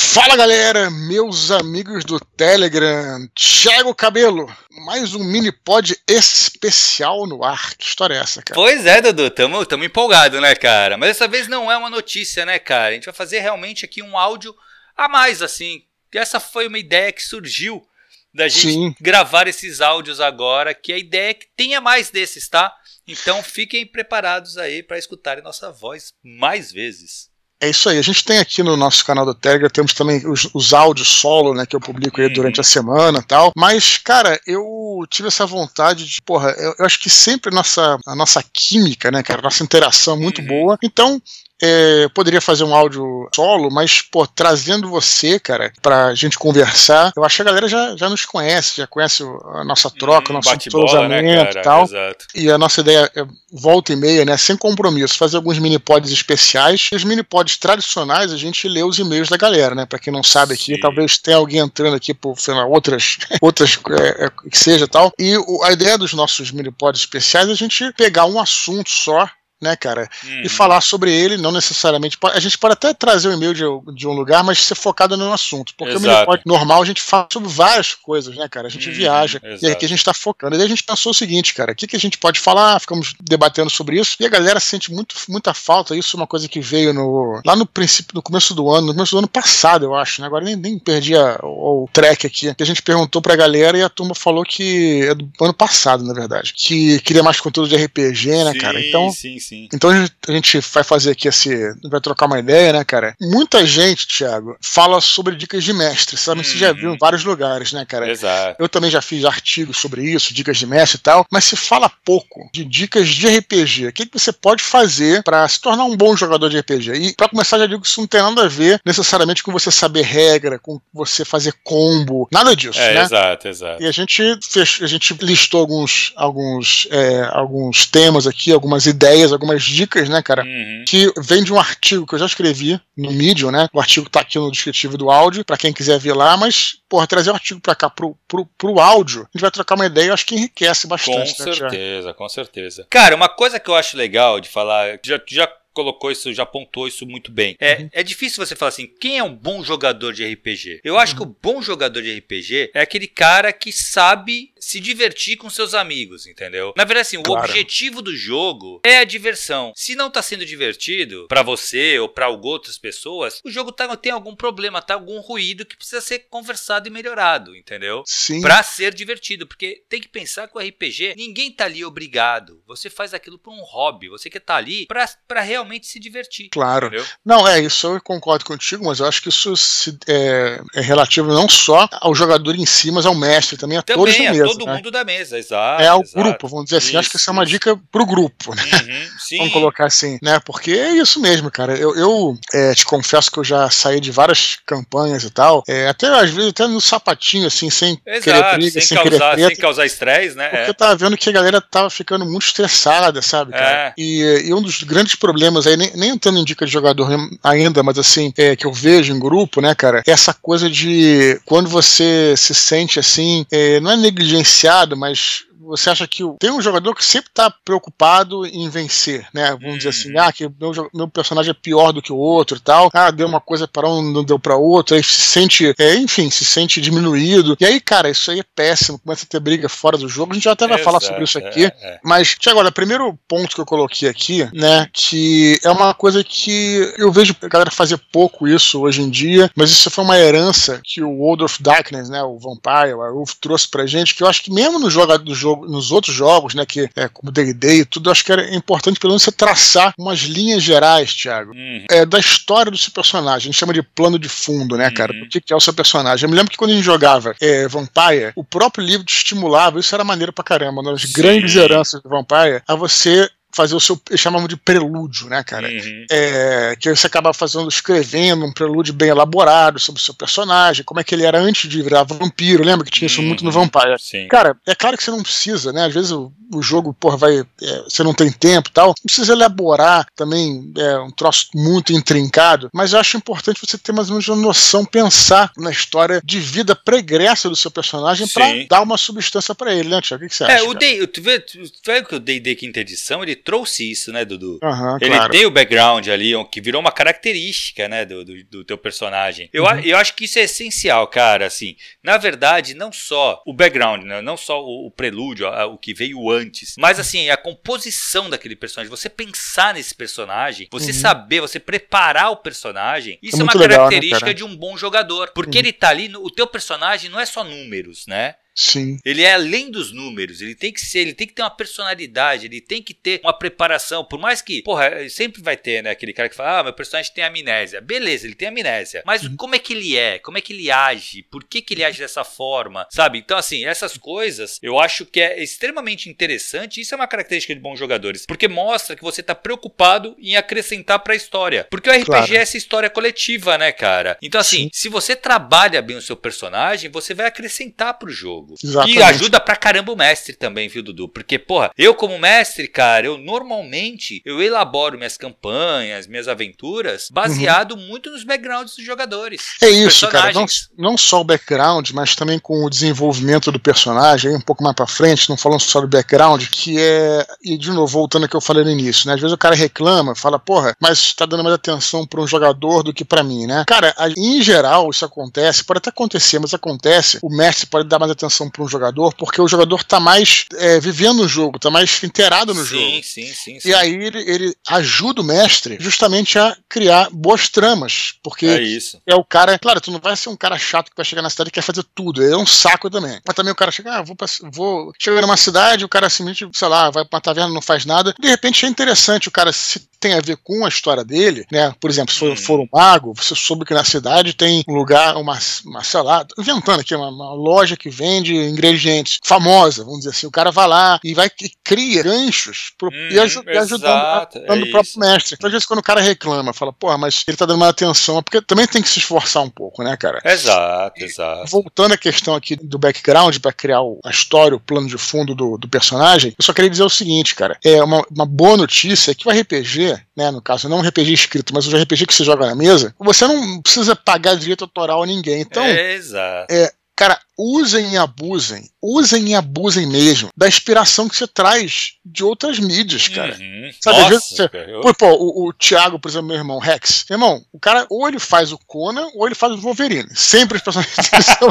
Fala galera, meus amigos do Telegram, Thiago Cabelo, mais um mini pod especial no ar. Que história é essa, cara? Pois é, Dudu, tamo, tamo empolgado, né, cara? Mas dessa vez não é uma notícia, né, cara? A gente vai fazer realmente aqui um áudio a mais, assim. Essa foi uma ideia que surgiu da gente Sim. gravar esses áudios agora, que a ideia é que tenha mais desses, tá? Então fiquem preparados aí para escutarem nossa voz mais vezes. É isso aí. A gente tem aqui no nosso canal do Telegram, temos também os, os áudios solo, né, que eu publico aí durante a semana e tal. Mas, cara, eu tive essa vontade de, porra, eu, eu acho que sempre a nossa, a nossa química, né, cara, a nossa interação é muito uhum. boa. Então, é, poderia fazer um áudio solo, mas, pô, trazendo você, cara, pra gente conversar, eu acho que a galera já, já nos conhece, já conhece a nossa troca, o nosso entrosamento né, e tal. Exato. E a nossa ideia é volta e meia, né, sem compromisso, fazer alguns mini pods especiais. E os mini pods tradicionais, a gente lê os e-mails da galera, né? Pra quem não sabe aqui, Sim. talvez tenha alguém entrando aqui por, sei lá, outras, outras é, é, que seja tal. E o, a ideia dos nossos mini pods especiais é a gente pegar um assunto só né, cara? Uhum. E falar sobre ele, não necessariamente. A gente pode até trazer o um e-mail de, de, um lugar, mas ser focado no assunto. Porque Exato. o Minipod normal a gente fala sobre várias coisas, né, cara? A gente uhum. viaja. Exato. E aqui a gente tá focando. E daí a gente pensou o seguinte, cara: o que, que a gente pode falar? Ficamos debatendo sobre isso. E a galera sente muito, muita falta. Isso é uma coisa que veio no, lá no princípio, no começo do ano, no começo do ano passado, eu acho, né? Agora nem, nem perdi a, o, o track aqui. Que a gente perguntou pra galera e a turma falou que é do ano passado, na verdade. Que queria mais conteúdo de RPG, né, sim, cara? Então. Sim, sim. Então a gente vai fazer aqui esse. Vai trocar uma ideia, né, cara? Muita gente, Thiago, fala sobre dicas de mestre. Sabe? Uhum. Você já viu em vários lugares, né, cara? Exato. Eu também já fiz artigos sobre isso, dicas de mestre e tal, mas se fala pouco de dicas de RPG. O que, que você pode fazer para se tornar um bom jogador de RPG? E para começar, já digo que isso não tem nada a ver necessariamente com você saber regra, com você fazer combo, nada disso, é, né? Exato, exato. E a gente fez, a gente listou alguns, alguns, é, alguns temas aqui, algumas ideias, algumas dicas, né, cara? Uhum. Que vem de um artigo que eu já escrevi no Medium, né? O artigo tá aqui no descritivo do áudio, para quem quiser ver lá, mas, porra, trazer o um artigo pra cá pro, pro, pro áudio, a gente vai trocar uma ideia, eu acho que enriquece bastante. Com né, certeza, com certeza. Cara, uma coisa que eu acho legal de falar, já, já colocou isso, já apontou isso muito bem. É, uhum. é difícil você falar assim, quem é um bom jogador de RPG? Eu acho uhum. que o bom jogador de RPG é aquele cara que sabe se divertir com seus amigos, entendeu? Na verdade, assim, claro. o objetivo do jogo é a diversão. Se não tá sendo divertido para você ou para outras pessoas, o jogo tá, tem algum problema, tá algum ruído que precisa ser conversado e melhorado, entendeu? Sim. Pra ser divertido, porque tem que pensar que o RPG, ninguém tá ali obrigado. Você faz aquilo por um hobby, você quer estar tá ali pra, pra realmente se divertir. Claro. Entendeu? Não, é, isso eu concordo contigo, mas eu acho que isso se, é, é, relativo não só ao jogador em si, mas ao mestre também, a também, todos da mesa todo né? mundo da mesa, exato. É ao exato. grupo, vamos dizer assim. Isso, Acho que isso é uma dica pro grupo, né? Uhum, vamos colocar assim, né? Porque é isso mesmo, cara. Eu, eu é, te confesso que eu já saí de várias campanhas e tal, é, até às vezes até no sapatinho, assim, sem exato, querer briga, sem, sem causar, querer treta, sem causar estresse, né? Porque é. eu tava vendo que a galera tava ficando muito estressada, sabe, cara? É. E, e, um dos grandes problemas aí, nem, nem entrando em dica de jogador ainda, mas assim, é, que eu vejo em grupo, né, cara, essa coisa de quando você se sente assim, é, não é negligenciado, mas você acha que tem um jogador que sempre está preocupado em vencer, né? Vamos hum. dizer assim, uhum. ah, que meu, meu personagem é pior do que o outro e tal. Ah, deu uma coisa para um, não deu para outro. Aí se sente, é, enfim, se sente diminuído. E aí, cara, isso aí é péssimo. Começa a ter briga fora do jogo. A gente já até vai Exato, falar sobre isso aqui. É, é. Mas, Tiago, olha, o primeiro ponto que eu coloquei aqui, né, que é uma coisa que eu vejo a galera fazer pouco isso hoje em dia, mas isso foi uma herança que o World of Darkness, né, o Vampire, o Wolf trouxe pra gente, que eu acho que mesmo no jogo do jogo jogo, nos outros jogos, né, que é como D&D e tudo, acho que era importante pelo menos você traçar umas linhas gerais, Thiago, uhum. é, da história do seu personagem. A gente chama de plano de fundo, né, cara? Uhum. O que é o seu personagem? Eu me lembro que quando a gente jogava é, Vampire, o próprio livro te estimulava, isso era maneiro pra caramba, uma das Sim. grandes heranças do Vampire, a você fazer o seu. Eles chamavam de prelúdio, né, cara? Uhum. É, que você acaba fazendo, escrevendo um prelúdio bem elaborado sobre o seu personagem, como é que ele era antes de virar vampiro. Lembra que tinha isso muito no uhum. Vampire? Sim. Cara, é claro que você não precisa, né? Às vezes o, o jogo, porra, vai. É, você não tem tempo e tal. Não precisa elaborar também é, um troço muito intrincado, mas eu acho importante você ter mais ou menos uma noção, pensar na história de vida pregressa do seu personagem para dar uma substância para ele, né, Tiago? O que, que, você é, acha? É, o Day, tu vê, tu vê que o D&D quinta edição, ele trouxe isso, né, Dudu? Uhum, ele claro. tem o background ali, que virou uma característica, né, do, do, do teu personagem. Eu, uhum. eu acho que isso é essencial, cara, assim. Na verdade, não só o background, né, não só o, o prelúdio, o que veio antes, mas assim, a composição daquele personagem, você pensar nesse personagem, você uhum. saber, você preparar o personagem, isso é, é uma característica legal, né, de um bom jogador. Porque uhum. ele tá ali, o teu personagem não é só números, né? Sim. Ele é além dos números, ele tem que ser, ele tem que ter uma personalidade, ele tem que ter uma preparação, por mais que, porra, sempre vai ter, né, aquele cara que fala, ah, meu personagem tem amnésia. Beleza, ele tem amnésia, mas uhum. como é que ele é? Como é que ele age? Por que que ele age dessa forma? Sabe? Então, assim, essas coisas eu acho que é extremamente interessante, isso é uma característica de bons jogadores, porque mostra que você tá preocupado em acrescentar para a história. Porque o RPG claro. é essa história coletiva, né, cara? Então, assim, Sim. se você trabalha bem o seu personagem, você vai acrescentar pro jogo jogo. Exatamente. E ajuda pra caramba o mestre também, viu, Dudu? Porque, porra, eu como mestre, cara, eu normalmente eu elaboro minhas campanhas, minhas aventuras, baseado uhum. muito nos backgrounds dos jogadores. É isso, cara. Não, não só o background, mas também com o desenvolvimento do personagem, um pouco mais pra frente, não falando só do background, que é. E de novo, voltando ao que eu falei no início, né? Às vezes o cara reclama, fala, porra, mas tá dando mais atenção pra um jogador do que pra mim, né? Cara, em geral isso acontece, pode até acontecer, mas acontece, o mestre pode dar mais atenção para um jogador, porque o jogador está mais é, vivendo o jogo, está mais inteirado no sim, jogo. Sim, sim, sim. E aí ele, ele, ajuda o mestre justamente a criar boas tramas, porque é, isso. é o cara. Claro, tu não vai ser um cara chato que vai chegar na cidade e quer fazer tudo. Ele é um saco também. Mas também o cara chega, ah, vou, vou chegar numa cidade, o cara simplesmente, sei lá, vai pra uma taverna, não faz nada. De repente é interessante o cara se tem a ver com a história dele, né? Por exemplo, se for, hum. for um mago, você soube que na cidade tem um lugar, uma, uma sei lá, inventando aqui, uma, uma loja que vende ingredientes famosa, vamos dizer assim. O cara vai lá e vai e cria ganchos pro, hum, e, ajuda, ajudando, ajudando é o próprio mestre. Então, às vezes, quando o cara reclama, fala, porra, mas ele tá dando uma atenção, porque também tem que se esforçar um pouco, né, cara? Exato, e, exato. Voltando à questão aqui do background, para criar a história, o plano de fundo do, do personagem, eu só queria dizer o seguinte, cara. É uma, uma boa notícia é que o RPG né, no caso, não um RPG escrito, mas um RPG que você joga na mesa, você não precisa pagar direito autoral a ninguém. Então, é, exato. É, cara, usem e abusem, usem e abusem mesmo da inspiração que você traz de outras mídias, cara. Uhum. Sabe, Nossa, você, eu... pô, pô, o, o Thiago, por exemplo, meu irmão, Rex. Meu irmão, o cara, ou ele faz o Conan, ou ele faz o Wolverine. Sempre as personagens são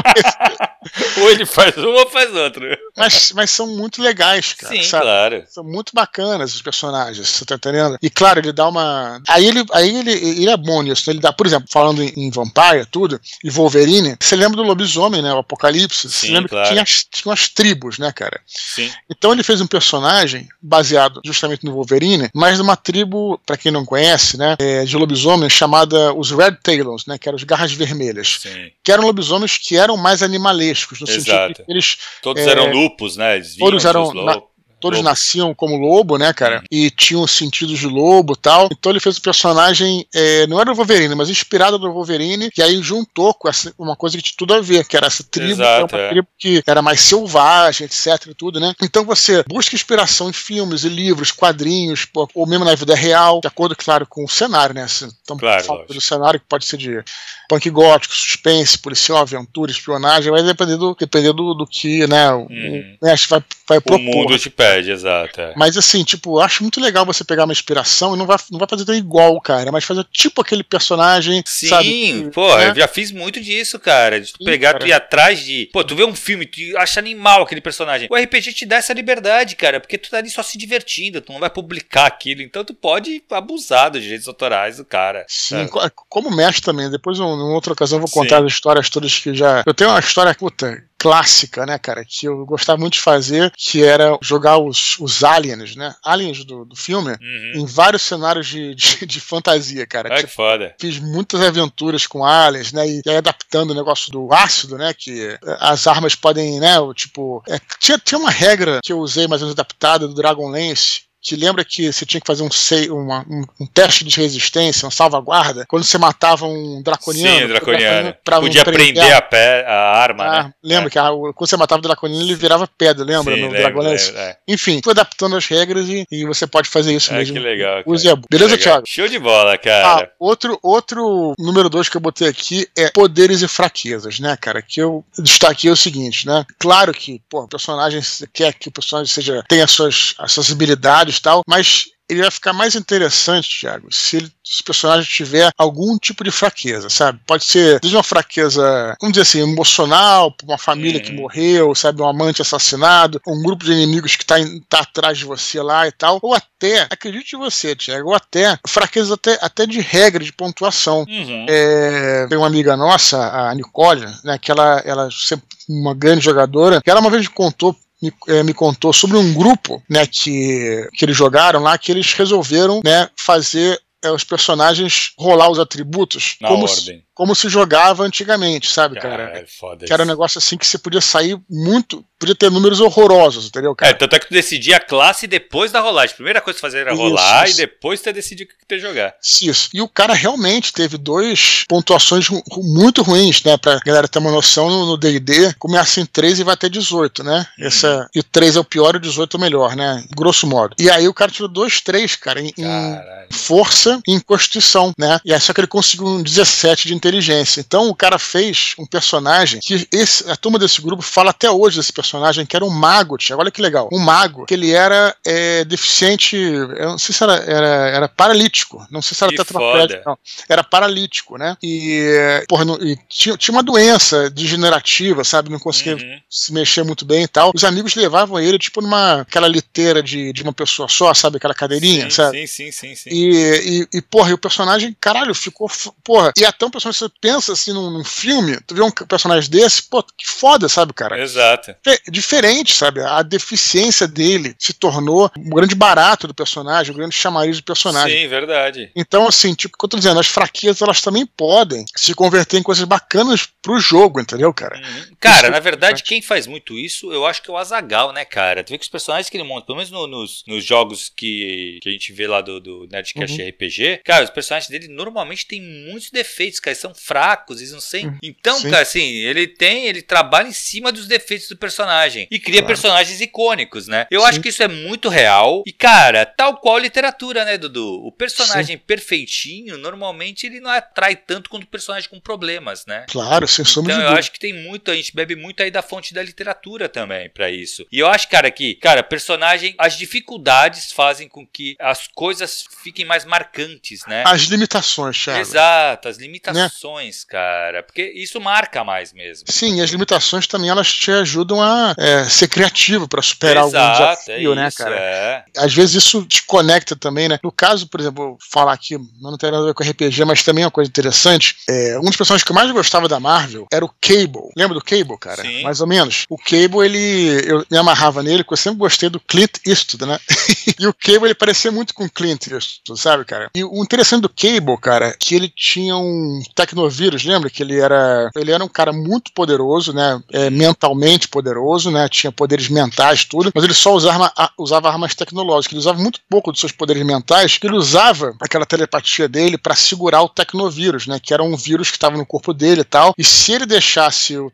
Ou ele faz um ou faz outro. Mas, mas são muito legais, cara. Sim, sabe? claro. São muito bacanas os personagens, você tá entendendo? E claro, ele dá uma. Aí ele, aí ele, ele é bom nisso. Né? Ele dá, por exemplo, falando em, em Vampire, tudo, e Wolverine, você lembra do lobisomem, né? O Apocalipse. Sim, você lembra claro. que tinha as, tinha as tribos, né, cara? Sim. Então ele fez um personagem baseado justamente no Wolverine, mas de uma tribo, para quem não conhece, né, é, de lobisomens chamada os Red Talons, né, que eram os garras vermelhas. Sim. Que eram lobisomens que eram mais animalescos, no Exato. sentido que eles. Todos é, eram lupus, né? Eles todos eram. Na, Todos lobo. nasciam como lobo, né, cara? Uhum. E tinham sentidos de lobo tal. Então ele fez o personagem, é, não era o Wolverine, mas inspirado no Wolverine, e aí juntou com essa, uma coisa que tinha tudo a ver, que era essa tribo, Exato, que era uma é. tribo que era mais selvagem, etc. e tudo, né? Então você busca inspiração em filmes e livros, quadrinhos, ou mesmo na vida real, de acordo, claro, com o cenário, né? Então, claro, do cenário que pode ser de punk gótico, suspense, policial, aventura, espionagem, vai depender do, depender do, do que, né, o, uhum. o mestre vai, vai propor. O mundo te pede, exato. É. Mas assim, tipo, acho muito legal você pegar uma inspiração e não vai, não vai fazer tão igual, cara, mas fazer tipo aquele personagem, Sim, sabe? pô, né? eu já fiz muito disso, cara, de tu Sim, pegar, cara. tu ir atrás de, pô, tu vê um filme, tu acha animal aquele personagem. O RPG te dá essa liberdade, cara, porque tu tá ali só se divertindo, tu não vai publicar aquilo, então tu pode abusar dos direitos autorais do cara. Sim, como mestre também, depois eu numa outra ocasião, vou contar Sim. as histórias todas que já. Eu tenho uma história, puta, clássica, né, cara, que eu gostava muito de fazer, que era jogar os, os aliens, né, aliens do, do filme, uhum. em vários cenários de, de, de fantasia, cara. Ai, tipo, que foda. Fiz muitas aventuras com aliens, né, e, e adaptando o negócio do ácido, né, que as armas podem, né, tipo, é, tinha, tinha uma regra que eu usei mais ou menos adaptada do Dragonlance, que lembra que você tinha que fazer um, uma, um, um, teste de resistência, uma salvaguarda, quando você matava um draconiano. Sim, draconiano. Pra Podia prender a, pé, a arma, ah, né? Lembra é. que a, quando você matava o draconiano, ele virava pedra, lembra? Sim, no lembro, lembro, é. Enfim, foi adaptando as regras e, e, você pode fazer isso é, mesmo. Que legal. Use. Beleza, legal. Thiago? Show de bola, cara. Ah, outro, outro número dois que eu botei aqui é poderes e fraquezas, né, cara? Que eu destaquei o seguinte, né? Claro que, pô, o personagem quer que o personagem seja, tenha as suas, as suas habilidades personalidades e tal, mas ele vai ficar mais interessante, Thiago, se, ele, se o personagem tiver algum tipo de fraqueza, sabe? Pode ser desde uma fraqueza, vamos dizer assim, emocional, uma família que morreu, sabe? Um amante assassinado, um grupo de inimigos que está tá atrás de você lá e tal, ou até, acredite em você, Thiago, ou até fraqueza até, até de regra, de pontuação. Uhum. É, tem uma amiga nossa, a Nicole, né, que ela, ela sempre uma grande jogadora, que ela uma vez contou me, é, me, contou sobre um grupo né, que, que eles jogaram lá, que eles resolveram né, fazer é, os personagens rolar os atributos Na como ordem. Se, como se jogava antigamente, sabe, cara? cara? É foda que era um negócio assim que você podia sair muito. Podia ter números horrorosos, entendeu, cara? É, tanto é que tu decidia a classe depois da rolagem. A primeira coisa que fazer era rolar isso. e depois tu decidir o que tu ia jogar. Isso. E o cara realmente teve dois pontuações muito ruins, né? Pra galera ter uma noção no DD. Começa em 3 e vai até 18, né? Hum. Essa, e o 3 é o pior e o 18 é o melhor, né? Grosso modo. E aí o cara tirou 2, 3, cara, em, em força e em constituição, né? E aí só que ele conseguiu um 17 de inteligência. Então o cara fez um personagem que esse, a turma desse grupo fala até hoje desse personagem, que era um mago, Thiago. Olha que legal. Um mago, que ele era é, deficiente, eu não sei se era, era, era paralítico, não sei se era tetraplégico, não. Era paralítico, né? E, porra, não, e tinha, tinha uma doença degenerativa, sabe? Não conseguia uhum. se mexer muito bem e tal. Os amigos levavam ele, tipo, numa aquela liteira de, de uma pessoa só, sabe? Aquela cadeirinha, sim, sabe? Sim, sim, sim, sim. E, e, e, porra, e o personagem, caralho, ficou. Porra, e até um personagem você pensa assim num, num, filme, tu vê um personagem desse, pô, que foda, sabe, cara? Exato. É diferente, sabe? A deficiência dele se tornou um grande barato do personagem, um grande chamariz do personagem. Sim, verdade. Então, assim, tipo, o que eu tô dizendo, as fraquezas elas também podem se converter em coisas bacanas pro jogo, entendeu, cara? Uhum. Cara, isso, na verdade, quem faz muito isso, eu acho que é o Azagal, né, cara? Tu vê que os personagens que ele monta, pelo menos no, nos, nos jogos que, que a gente vê lá do, do Nerdcast uhum. RPG, cara, os personagens dele normalmente têm muitos defeitos, cara, são fracos eles não sei. Hum, então, Sim. cara, assim, ele tem, ele trabalha em cima dos defeitos do personagem e cria claro. personagens icônicos, né? Eu Sim. acho que isso é muito real. E, cara, tal qual literatura, né, Dudu? O personagem Sim. perfeitinho, normalmente ele não atrai tanto quanto o personagem com problemas, né? Claro, sem sombra Então, eu acho que tem muito, a gente bebe muito aí da fonte da literatura também para isso. E eu acho, cara, que, cara, personagem, as dificuldades fazem com que as coisas fiquem mais marcantes, né? As limitações, Thiago. Exato, as limitações, né? cara. Porque isso marca mais mesmo. Sim, as limitações também elas te ajudam a é, ser criativo para superar Exato, algum desafio, é né, isso, cara? É. Às vezes isso te conecta também, né? No caso, por exemplo, vou falar aqui, não tem nada a ver com RPG, mas também é uma coisa interessante. É, um dos personagens que eu mais gostava da Marvel era o Cable. Lembra do Cable, cara? Sim. Mais ou menos. O Cable, ele. Eu me amarrava nele, porque eu sempre gostei do Clint Eastwood, né? e o Cable, ele parecia muito com o Clint Eastwood, sabe, cara? E o interessante do Cable, cara, que ele tinha um tecnovírus, lembra? Que ele era. Ele era um cara muito poderoso, né? É, mentalmente poderoso, né? Tinha poderes mentais, tudo, mas ele só usava, usava armas tecnológicas. Ele usava muito pouco dos seus poderes mentais, ele usava aquela telepatia dele para segurar o tecnovírus, né? Que era um vírus que estava no corpo dele e tal. E se ele deixasse o.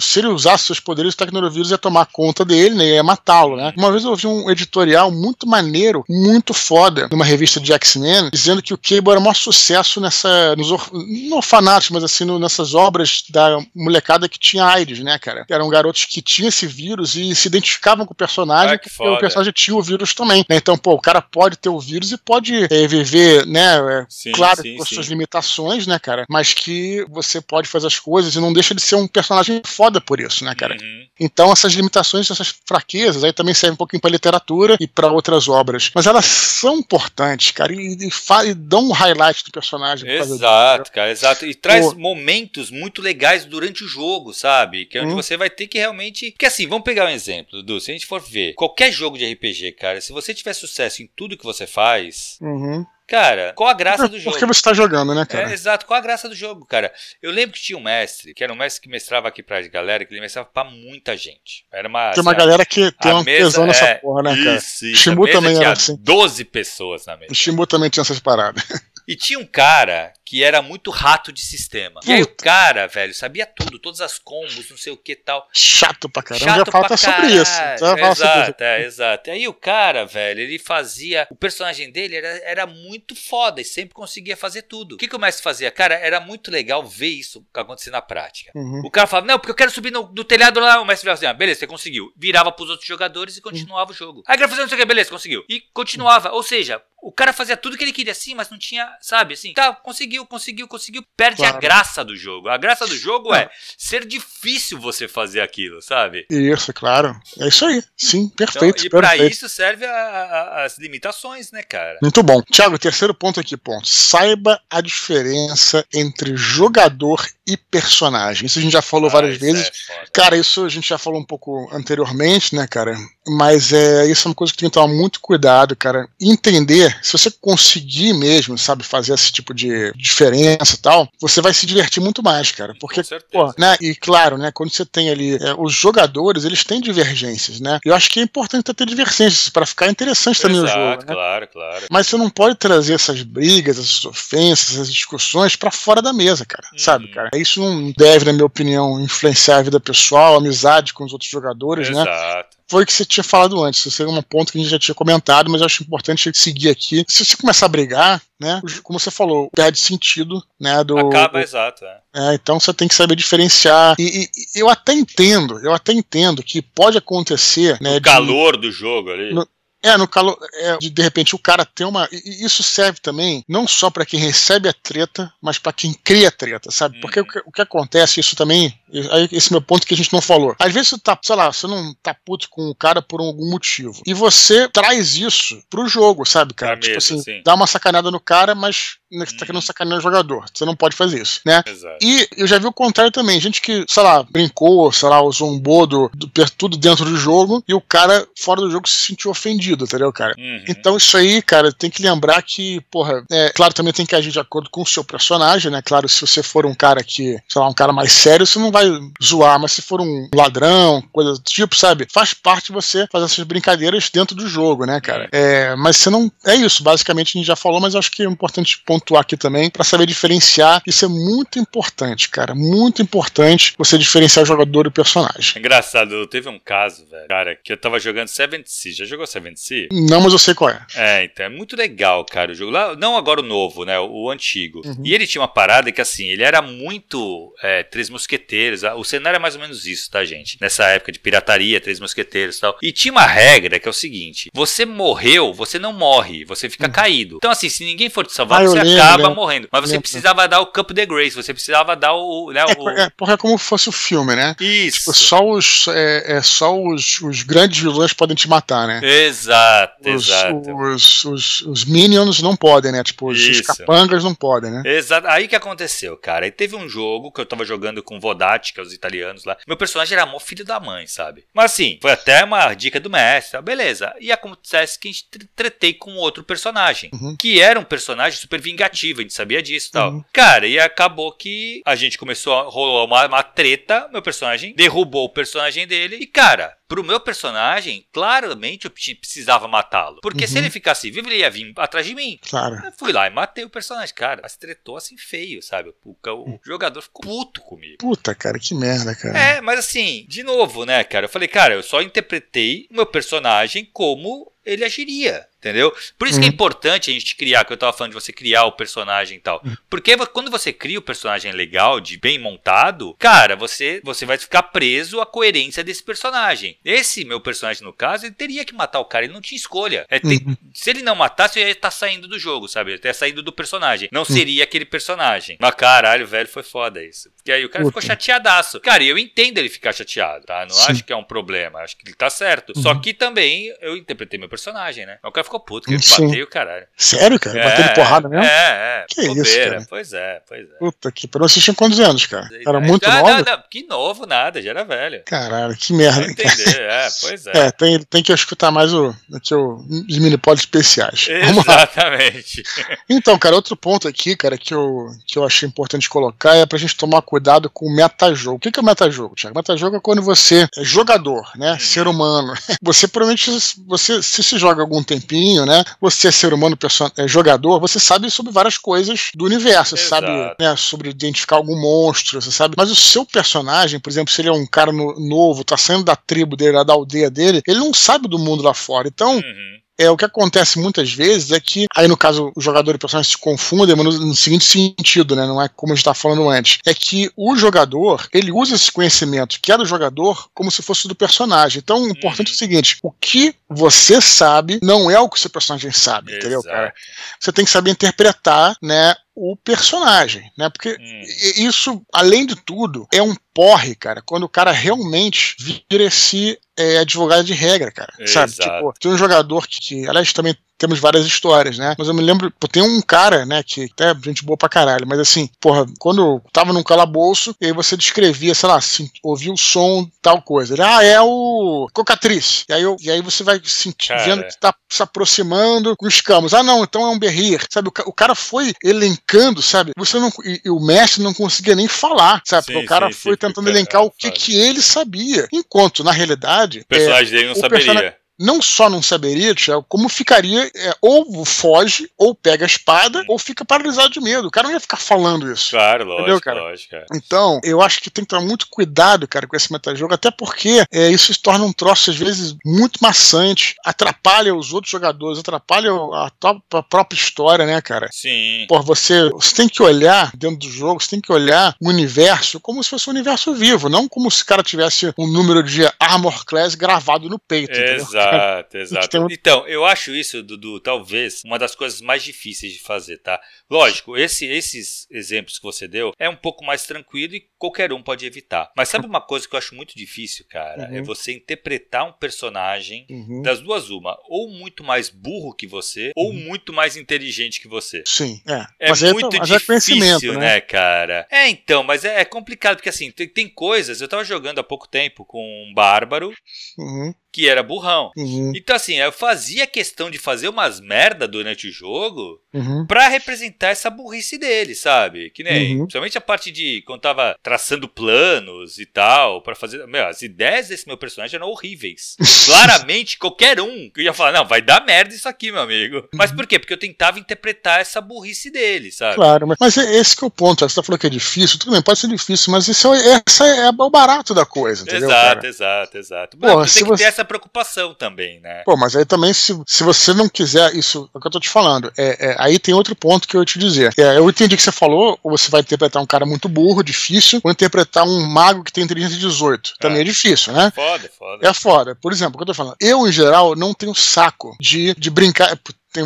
Se ele usasse seus poderes, o tecnovírus ia tomar conta dele, né? Ia matá-lo, né? Uma vez eu ouvi um editorial muito maneiro, muito foda, numa revista de X-Men, dizendo que o Cable era o maior sucesso nessa. Nos or, não orfanatos, mas assim, no, nessas obras da molecada que tinha AIDS, né, cara? Eram garotos que tinham esse vírus e se identificavam com o personagem, ah, porque foda. o personagem tinha o vírus também. Né? Então, pô, o cara pode ter o vírus e pode é, viver, né? É, sim, claro, sim, com sim. suas limitações, né, cara? Mas que você pode fazer as coisas e não deixa de ser um personagem foda por isso, né, cara? Uhum. Então, essas limitações, essas fraquezas aí também servem um pouquinho pra literatura e para outras obras. Mas elas são importantes, cara, e, e, e dão um highlight do personagem. Exato, cara, exato. E traz pô, momentos muito legais durante o jogo, sabe? Que é onde hum. você vai ter que realmente. Porque assim, vamos pegar um exemplo, Dudu. Se a gente for ver qualquer jogo de RPG, cara, se você tiver sucesso em tudo que você faz. Uhum. Cara, qual a graça do jogo? Porque você tá jogando, né, cara? É, exato, qual a graça do jogo, cara? Eu lembro que tinha um mestre, que era um mestre que mestrava aqui pra galera, que ele mestrava pra muita gente. Era uma. Tem uma assim, galera que tem uma mesa, tesão nessa é, porra, né, cara? Isso, isso. O Shimu também era assim. 12 pessoas na mesa. O Shimu também tinha essas paradas. E tinha um cara que era muito rato de sistema. Puta. E aí o cara, velho, sabia tudo, todas as combos, não sei o que tal. Chato pra caramba. Chato já falta sobre isso. Já exato, sobre é, exato. E aí o cara, velho, ele fazia. O personagem dele era, era muito foda e sempre conseguia fazer tudo. O que, que o mestre fazia? Cara, era muito legal ver isso acontecer na prática. Uhum. O cara falava, não, porque eu quero subir no, telhado lá. O mestre falava assim, ah, beleza, você conseguiu. Virava pros outros jogadores e continuava uhum. o jogo. Aí o cara fazia não sei o que, beleza, conseguiu. E continuava. Ou seja, o cara fazia tudo que ele queria assim, mas não tinha, sabe, assim, tá, conseguiu, conseguiu, conseguiu, perde claro. a graça do jogo. A graça do jogo é ser difícil você fazer aquilo, sabe? Isso, claro. É isso aí. Sim, perfeito. Então, e para isso serve a, a, as limitações, né, cara? Muito bom. Tiago, terceiro ponto aqui, ponto. Saiba a diferença entre jogador e personagem. Isso a gente já falou ah, várias vezes. É cara, isso a gente já falou um pouco anteriormente, né, cara? Mas é, isso é uma coisa que tem que tomar muito cuidado, cara. Entender, se você conseguir mesmo, sabe, fazer esse tipo de diferença e tal, você vai se divertir muito mais, cara. Porque, pô, né? E claro, né, quando você tem ali é, os jogadores, eles têm divergências, né? Eu acho que é importante ter divergências para ficar interessante Exato, também o jogo. Né? Claro, claro. Mas você não pode trazer essas brigas, essas ofensas, essas discussões para fora da mesa, cara. Hum. Sabe, cara? Isso não deve, na minha opinião, influenciar a vida pessoal, a amizade com os outros jogadores, Exato. né? Foi o que você tinha falado antes. Isso é um ponto que a gente já tinha comentado, mas eu acho importante seguir aqui. Se você começar a brigar, né? Como você falou, perde sentido, né? Do, Acaba, do, exato. É. É, então você tem que saber diferenciar. E, e, eu até entendo, eu até entendo que pode acontecer. Né, o calor de, do jogo ali. No, é, no calor. É, de, de, repente o cara tem uma. E isso serve também não só para quem recebe a treta, mas para quem cria a treta, sabe? Uhum. Porque o que, o que, acontece, isso também. Aí, esse é meu ponto que a gente não falou. Às vezes você tá, sei lá, você não tá puto com o cara por algum motivo. E você traz isso pro jogo, sabe, cara? tipo assim, sim. dá uma sacanada no cara, mas você tá querendo uhum. sacanear o jogador. Você não pode fazer isso, né? Exato. E eu já vi o contrário também. Gente que, sei lá, brincou, sei lá, usou um bodo, tudo dentro do jogo, e o cara, fora do jogo, se sentiu ofendido, entendeu, cara? Uhum. Então isso aí, cara, tem que lembrar que, porra, é, claro, também tem que agir de acordo com o seu personagem, né? Claro, se você for um cara que, sei lá, um cara mais sério, você não vai zoar, mas se for um ladrão, coisa do tipo, sabe? Faz parte você fazer essas brincadeiras dentro do jogo, né, cara? Uhum. É, mas você não. É isso, basicamente a gente já falou, mas acho que é importante pontuar pontuar aqui também para saber diferenciar. Isso é muito importante, cara. Muito importante você diferenciar o jogador e o personagem. Engraçado, teve um caso, velho, cara, que eu tava jogando Seven Sea. Já jogou Seven Sea? Não, mas eu sei qual é. É, então é muito legal, cara, o jogo. Lá, não agora o novo, né? O, o antigo. Uhum. E ele tinha uma parada que, assim, ele era muito é, Três Mosqueteiros. O cenário é mais ou menos isso, tá, gente? Nessa época de pirataria, Três Mosqueteiros e tal. E tinha uma regra que é o seguinte: você morreu, você não morre, você fica uhum. caído. Então, assim, se ninguém for te salvar, ah, você acaba lembro, morrendo. Mas você lembro. precisava dar o Cup the Grace, você precisava dar o. Né, o... É, porque é como se fosse o filme, né? Isso. Tipo, só os, é, é, só os, os grandes vilões podem te matar, né? Exato, os, exato. Os, os, os, Minions não podem, né? Tipo, os, os capangas não podem, né? Exato. Aí que aconteceu, cara. Aí teve um jogo que eu tava jogando com Vodati, que é os italianos lá. Meu personagem era mó filho da mãe, sabe? Mas assim, foi até uma dica do mestre, tá? beleza. E acontece que a gente tretei com outro personagem, uhum. que era um personagem super vingativo, a gente sabia disso e tal. Uhum. Cara, e acabou que a gente começou a rolar uma, uma treta, meu personagem derrubou o personagem dele e, cara, pro meu personagem, claramente eu precisava matá-lo. Porque uhum. se ele ficasse vivo, ele ia vir atrás de mim. Claro. Eu fui lá e matei o personagem. Cara, mas tretou assim feio, sabe? O, o, o jogador ficou puto comigo. Puta, cara, que merda, cara. É, mas assim, de novo, né, cara? Eu falei, cara, eu só interpretei o meu personagem como ele agiria. Entendeu? Por isso uhum. que é uhum. importante a gente criar, que eu tava falando de você criar o personagem e tal. Uhum. Porque quando você cria o personagem legal, de bem montado, cara, você, você vai ficar preso à coerência desse personagem. Esse meu personagem, no caso, ele teria que matar o cara, ele não tinha escolha. É, uhum. Se ele não matasse, eu ia estar tá saindo do jogo, sabe? Ele ia saindo do personagem. Não uhum. seria aquele personagem. Mas caralho, velho, foi foda isso. Porque aí o cara ficou chateadaço. Cara, e eu entendo ele ficar chateado, tá? Não Sim. acho que é um problema, acho que ele tá certo. Só uhum. que também eu interpretei meu personagem, né? O cara ficou puto, que ele bateu o caralho. Sério, cara? É, Bateu porrada mesmo? É, é. Que bobeira. isso, cara? Pois é, pois é. Puta que pariu. Vocês tinham quantos anos, cara? Era muito não, novo? Não, não, que novo nada, já era velho. Caralho, que merda. Entender, é, pois é. É, tem, tem que escutar mais o, aqui, o, os mini-pods especiais. Exatamente. Então, cara, outro ponto aqui, cara, que eu, que eu achei importante colocar é pra gente tomar cuidado com o metajogo. O que, que é o metajogo, Thiago? Metajogo é quando você é jogador, né? Hum. Ser humano. Você provavelmente, você, se se joga algum tempinho, joguinho, né? Você é ser humano, é, jogador, você sabe sobre várias coisas do universo. Você sabe né, sobre identificar algum monstro, você sabe. Mas o seu personagem, por exemplo, se ele é um cara no, novo, tá saindo da tribo dele, da aldeia dele, ele não sabe do mundo lá fora. Então, uhum é, o que acontece muitas vezes é que, aí no caso, o jogador e o personagem se confundem, mas no, no seguinte sentido, né? Não é como a gente estava falando antes. É que o jogador, ele usa esse conhecimento que é do jogador como se fosse do personagem. Então, o importante é o uhum. seguinte: o que você sabe não é o que o seu personagem sabe, Exato. entendeu, cara? Você tem que saber interpretar, né? o personagem, né? Porque hum. isso, além de tudo, é um porre, cara, quando o cara realmente vira esse é, advogado de regra, cara. Exato. Sabe? Tipo, tem um jogador que, que, aliás, também temos várias histórias, né? Mas eu me lembro, pô, tem um cara, né, que até gente boa pra caralho, mas assim, porra, quando eu tava num calabouço, e aí você descrevia, sei lá, assim, ouvia o som, tal coisa. Ele, ah, é o Cocatriz. E aí, eu, e aí você vai sentir, vendo que tá se aproximando com os campos. Ah, não, então é um berrir. Sabe, o, o cara foi elencando, sabe? Você não, e, e, o mestre não conseguia nem falar, sabe? Sim, Porque o cara sim, foi sim, tentando elencar o que, que ele sabia. Enquanto, na realidade. O personagem é, dele não saberia não só não saberia, Thiago, como ficaria, é, ou foge, ou pega a espada, ou fica paralisado de medo. O cara não ia ficar falando isso. Claro, lógico, entendeu, cara? lógico. É. Então, eu acho que tem que tomar muito cuidado, cara, com esse metajogo, até porque é, isso se torna um troço, às vezes, muito maçante, atrapalha os outros jogadores, atrapalha a, a própria história, né, cara? Sim. Por você, você tem que olhar dentro do jogo, você tem que olhar o universo como se fosse um universo vivo, não como se o cara tivesse um número de Armor Class gravado no peito. Exato. Exato, exato. Então, eu acho isso, Dudu, talvez uma das coisas mais difíceis de fazer, tá? Lógico, esse, esses exemplos que você deu é um pouco mais tranquilo e qualquer um pode evitar. Mas sabe uma coisa que eu acho muito difícil, cara? É uhum. É você interpretar um personagem uhum. das duas uma, ou muito mais burro que você, ou uhum. muito mais inteligente que você. Sim, é. É mas é muito é, difícil, né? né? cara? É, então, mas é, é complicado, porque assim, tem, tem, coisas. Eu tava jogando há pouco tempo com um bárbaro. Uhum que era burrão. Uhum. Então, assim, eu fazia questão de fazer umas merda durante o jogo uhum. para representar essa burrice dele, sabe? Que nem, principalmente a parte de quando tava traçando planos e tal, para fazer. Meu, as ideias desse meu personagem eram horríveis. Claramente, qualquer um ia falar, não, vai dar merda isso aqui, meu amigo. Mas por quê? Porque eu tentava interpretar essa burrice dele, sabe? Claro, mas, mas é esse que é o ponto. Você tá falando que é difícil, tudo bem, pode ser difícil, mas isso é, essa é o barato da coisa, entendeu? Exato, cara? exato, exato. Pô, tem que você... ter essa preocupação também, né? Pô, mas aí também, se, se você não quiser isso, é o que eu tô te falando, é, é aí tem outro ponto que eu ia te dizer. É, eu entendi que você falou, ou você vai interpretar um cara muito burro, difícil, ou interpretar um mago que tem inteligência 18. Também é, é difícil, né? Foda, foda. É foda. Por exemplo, o que eu tô falando, eu, em geral, não tenho saco de, de brincar tem,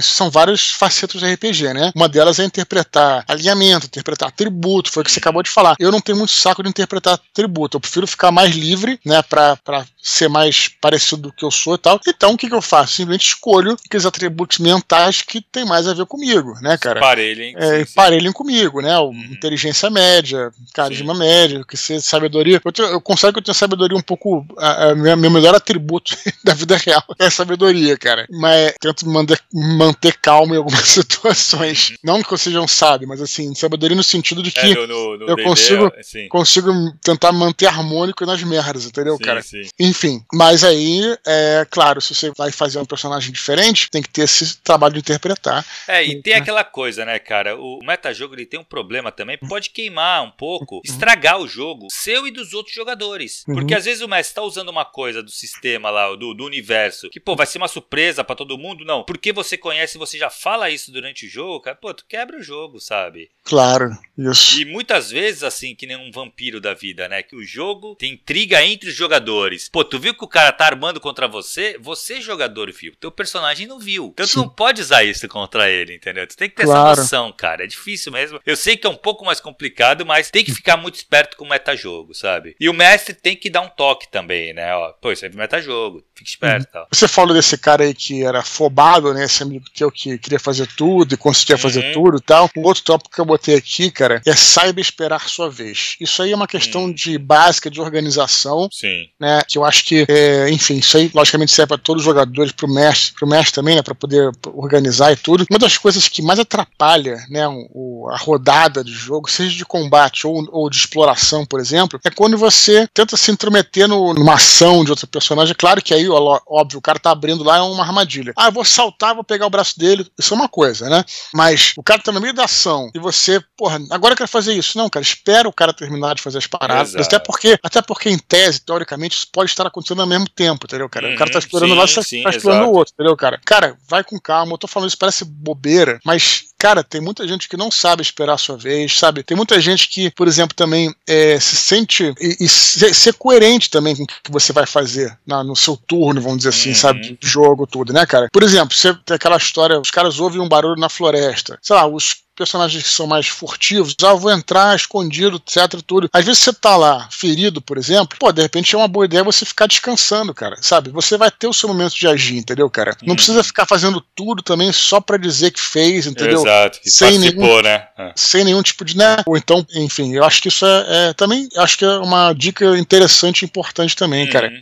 são várias facetas do RPG, né? Uma delas é interpretar alinhamento, interpretar tributo, foi o que você acabou de falar. Eu não tenho muito saco de interpretar tributo, eu prefiro ficar mais livre, né, pra, pra ser mais parecido do que eu sou e tal. Então, o que, que eu faço? Simplesmente escolho aqueles atributos mentais que tem mais a ver comigo, né, cara? Parelhem. É, sim, parelhem comigo, né? O, uhum. Inteligência média, carisma sim. médio, que ser sabedoria. Eu, tenho, eu consigo que eu tenho sabedoria um pouco. A, a meu melhor atributo da vida real é sabedoria, cara. Mas tento mandar manter, manter calmo em algumas situações. Uhum. Não que eu seja um sábio, mas assim, sabedoria no sentido de que é, no, no eu consigo, consigo tentar manter harmônico nas merdas, entendeu, sim, cara? Sim. Enfim, mas aí, é claro, se você vai fazer um personagem diferente, tem que ter esse trabalho de interpretar. É, e, e tem né? aquela coisa, né, cara? O metajogo ele tem um problema também, pode queimar um pouco, estragar o jogo seu e dos outros jogadores. Uhum. Porque às vezes o mestre tá usando uma coisa do sistema lá, do, do universo, que, pô, vai ser uma surpresa para todo mundo, não. Porque você conhece, você já fala isso durante o jogo, cara, pô, tu quebra o jogo, sabe? Claro, isso. E muitas vezes, assim, que nem um vampiro da vida, né? Que o jogo tem intriga entre os jogadores. Pô, tu viu que o cara tá armando contra você? Você, jogador, viu. Teu personagem não viu. Então Sim. tu não pode usar isso contra ele, entendeu? Tu tem que ter claro. essa noção, cara. É difícil mesmo. Eu sei que é um pouco mais complicado, mas tem que ficar muito esperto com o metajogo, sabe? E o mestre tem que dar um toque também, né? Ó, pô, isso é metajogo. Fique esperto. Uhum. Você falou desse cara aí que era fobado Né? Esse amigo teu que queria fazer tudo e conseguia uhum. fazer tudo e tal. O outro tópico que eu botei aqui, cara, é saiba esperar sua vez. Isso aí é uma questão uhum. de básica de organização. Sim. Né? Que eu acho que, é, enfim, isso aí logicamente serve para todos os jogadores, pro mestre, pro mestre também, né? Para poder organizar e tudo. Uma das coisas que mais atrapalha, né? O, a rodada de jogo, seja de combate ou, ou de exploração, por exemplo, é quando você tenta se intrometer no, numa ação de outro personagem. Claro que aí, óbvio, o cara tá abrindo lá é uma armadilha. Ah, eu vou saltar, vou pegar o braço dele. Isso é uma coisa, né? Mas o cara tá no meio da ação e você, porra, agora eu quero fazer isso. Não, cara, espera o cara terminar de fazer as paradas. Exato. Até porque, até porque, em tese, teoricamente, isso pode estar acontecendo ao mesmo tempo, entendeu, cara? Uhum, o cara tá uhum. explorando lá, você tá explorando o outro, entendeu, cara? Cara, vai com calma. Eu tô falando isso, parece bobeira, mas cara, tem muita gente que não sabe esperar a sua vez, sabe? Tem muita gente que, por exemplo, também é, se sente e, e ser, ser, coerente também com o que você vai fazer na, no seu turno, vamos dizer assim, uhum. sabe? De jogo, tudo, né, cara? Por exemplo, você tem aquela história, os caras ouvem um barulho na floresta, sei lá, os personagens que são mais furtivos, ah, vou entrar escondido, etc, tudo. Às vezes você tá lá ferido, por exemplo, pô, de repente é uma boa ideia você ficar descansando, cara, sabe? Você vai ter o seu momento de agir, entendeu, cara? Não uhum. precisa ficar fazendo tudo também só para dizer que fez, entendeu? Exato, que sem nenhum, né? É. Sem nenhum tipo de, né? Ou então, enfim, eu acho que isso é, é também, acho que é uma dica interessante e importante também, uhum. cara.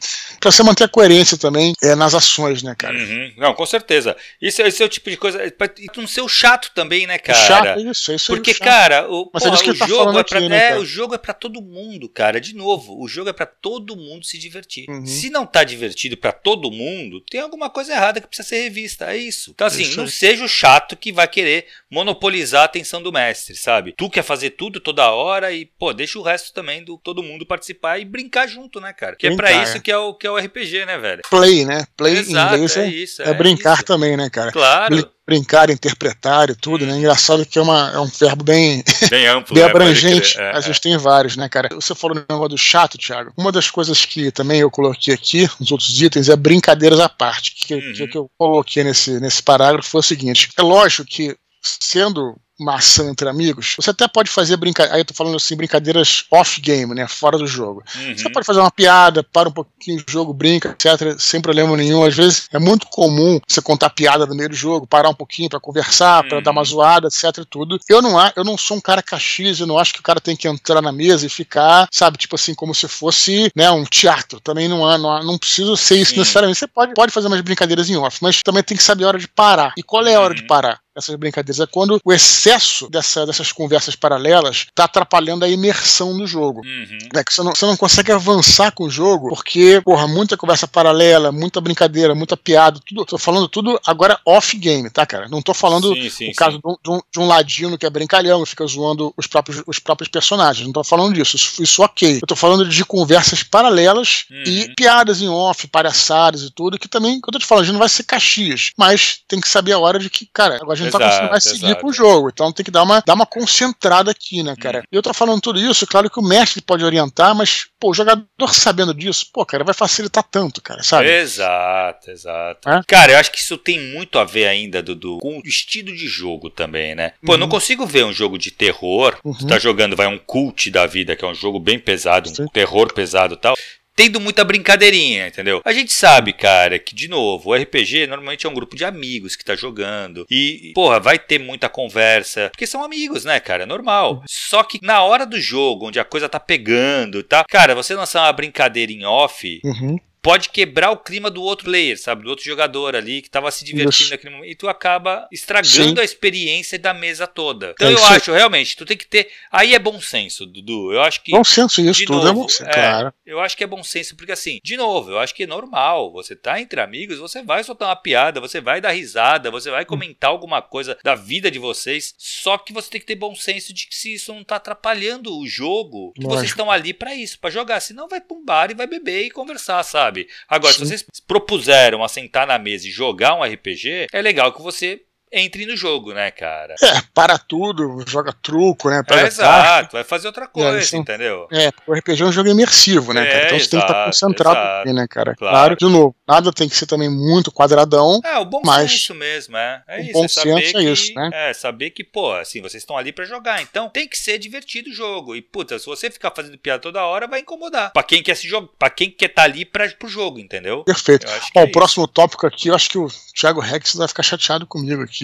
Pra você manter a coerência também é, nas ações, né, cara? Uhum. Não, com certeza. Isso, esse é o tipo de coisa, pra não ser o chato também, né, cara? Chato cara. Isso, isso Porque, é cara, o, Mas porra, é o tá jogo é pra, aqui, né, é, o jogo é pra todo mundo, cara. De novo, o jogo é pra todo mundo se divertir. Uhum. Se não tá divertido pra todo mundo, tem alguma coisa errada que precisa ser revista. É isso. Então, assim, isso não seja o chato que vai querer monopolizar a atenção do mestre, sabe? Tu quer fazer tudo toda hora e, pô, deixa o resto também do todo mundo participar e brincar junto, né, cara? Que brincar, é pra isso que é o, que é o RPG, né, velho? Play, né? Play Exato, em inglês é, é, isso, é, é brincar isso. também, né, cara? Claro brincar, interpretar e tudo, né? Engraçado que é, uma, é um verbo bem, bem amplo, bem né? abrangente. É, a gente é. tem vários, né, cara? Você falou no negócio do chato, Thiago. Uma das coisas que também eu coloquei aqui, nos outros itens, é brincadeiras à parte. Que, uhum. que, que eu coloquei nesse, nesse parágrafo foi o seguinte: é lógico que sendo maçã entre amigos, você até pode fazer brincadeiras. Aí eu tô falando assim, brincadeiras off-game, né? Fora do jogo. Uhum. Você pode fazer uma piada, para um pouquinho o jogo, brinca, etc., sem problema nenhum. Às vezes é muito comum você contar piada no meio do jogo, parar um pouquinho para conversar, uhum. para dar uma uhum. zoada, etc. tudo. Eu não, eu não sou um cara caxias, eu não acho que o cara tem que entrar na mesa e ficar, sabe, tipo assim, como se fosse né, um teatro. Também não, há, não, há, não precisa ser isso Sim. necessariamente. Você pode, pode fazer umas brincadeiras em off, mas também tem que saber a hora de parar. E qual é a hora de uhum. parar? Essas brincadeiras é quando o excesso dessa, dessas conversas paralelas está atrapalhando a imersão no jogo. Uhum. É que você não, você não consegue avançar com o jogo porque, porra, muita conversa paralela, muita brincadeira, muita piada, tudo. Tô falando tudo agora off-game, tá, cara? Não tô falando sim, sim, o caso de um, de um, ladino que é brincalhão e fica zoando os próprios, os próprios personagens. Não tô falando disso. Isso, isso ok. Eu tô falando de conversas paralelas uhum. e piadas em off, palhaçadas e tudo, que também, quando eu tô te falando, a gente não vai ser caxias, mas tem que saber a hora de que, cara, agora a gente exato, tá conseguindo mais seguir exato. com o jogo. Então tem que dar uma, dar uma concentrada aqui, né, cara? Hum. E eu tô falando tudo isso, claro que o mestre pode orientar, mas, pô, o jogador sabendo disso, pô, cara, vai facilitar tanto, cara, sabe? Exato, exato. É? Cara, eu acho que isso tem muito a ver ainda, Dudu, com o estilo de jogo também, né? Pô, uhum. não consigo ver um jogo de terror, uhum. tu tá jogando, vai um cult da vida, que é um jogo bem pesado, um Sim. terror pesado e tal tendo muita brincadeirinha, entendeu? A gente sabe, cara, que, de novo, o RPG normalmente é um grupo de amigos que tá jogando. E, porra, vai ter muita conversa. Porque são amigos, né, cara? É normal. Só que na hora do jogo, onde a coisa tá pegando, tá? Cara, você lançar uma brincadeira em off. Uhum pode quebrar o clima do outro player, sabe? Do outro jogador ali que tava se divertindo naquele momento. E tu acaba estragando Sim. a experiência da mesa toda. Então é eu acho, realmente, tu tem que ter. Aí é bom senso, Dudu. Eu acho que. Bom senso, isso tudo é novo, é bom senso, claro. Eu acho que é bom senso, porque assim, de novo, eu acho que é normal. Você tá entre amigos, você vai soltar uma piada, você vai dar risada, você vai comentar alguma coisa da vida de vocês. Só que você tem que ter bom senso de que se isso não tá atrapalhando o jogo, que vocês estão ali para isso, para jogar. Senão vai pra um bar e vai beber e conversar, sabe? Agora, Sim. se vocês propuseram a sentar na mesa e jogar um RPG, é legal que você entre no jogo, né, cara? É, para tudo, joga truco, né? É, exato, vai fazer outra coisa, é, isso, entendeu? É, o RPG é um jogo imersivo, né, cara? Então exato, você tem que estar concentrado aqui, né, cara? Claro. claro. de novo, nada tem que ser também muito quadradão. É, o bom mas senso mesmo, é. É isso, bom é saber senso é que, é isso, né? É, saber que, pô, assim, vocês estão ali para jogar, então tem que ser divertido o jogo. E, puta, se você ficar fazendo piada toda hora, vai incomodar. Pra quem quer se jogar, pra quem quer estar tá ali pra, pro jogo, entendeu? Perfeito. É o próximo tópico aqui, eu acho que o Thiago Rex vai ficar chateado comigo aqui.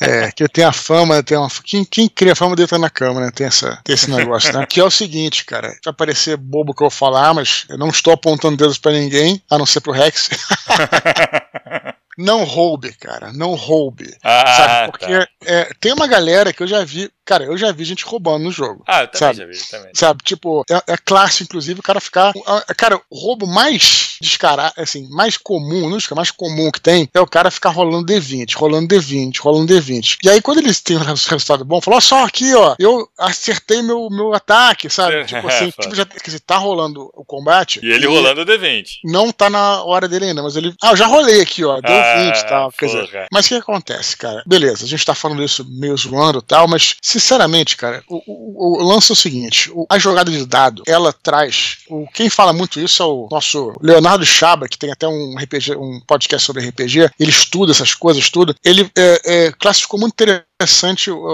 É, que tem a fama, tem uma. Quem, quem cria a fama deita na cama, né? Tem, essa, tem esse negócio, né? Que é o seguinte, cara. Vai parecer bobo que eu falar, mas eu não estou apontando dedos para ninguém, a não ser pro Rex. não roube, cara, não roube. Ah, sabe? Porque tá. é, tem uma galera que eu já vi, cara, eu já vi gente roubando no jogo. Ah, eu também sabe? já vi, também. Sabe, tipo, é, é clássico, inclusive, o cara ficar. Cara, o roubo mais descarado, assim, mais comum, não mais comum que tem, é o cara ficar rolando D20, rolando D20, rolando D20. E aí, quando eles têm um resultado bom, fala, só aqui, ó, eu acertei meu, meu ataque, sabe? tipo assim, tipo, já, quer dizer, tá rolando o combate. E ele e rolando o D20. Não tá na hora dele ainda, mas ele. Ah, eu já rolei aqui, ó, deu ah, 20 e tal. Quer dizer, mas o que acontece, cara? Beleza, a gente tá falando isso meio zoando e tal, mas, sinceramente, cara, o, o, o lance é o seguinte: o, a jogada de dado, ela traz. O, quem fala muito isso é o nosso Leonardo Chaba, que tem até um RPG, um podcast sobre RPG, ele estuda essas coisas, tudo. Ele é, é, classificou muito interessante,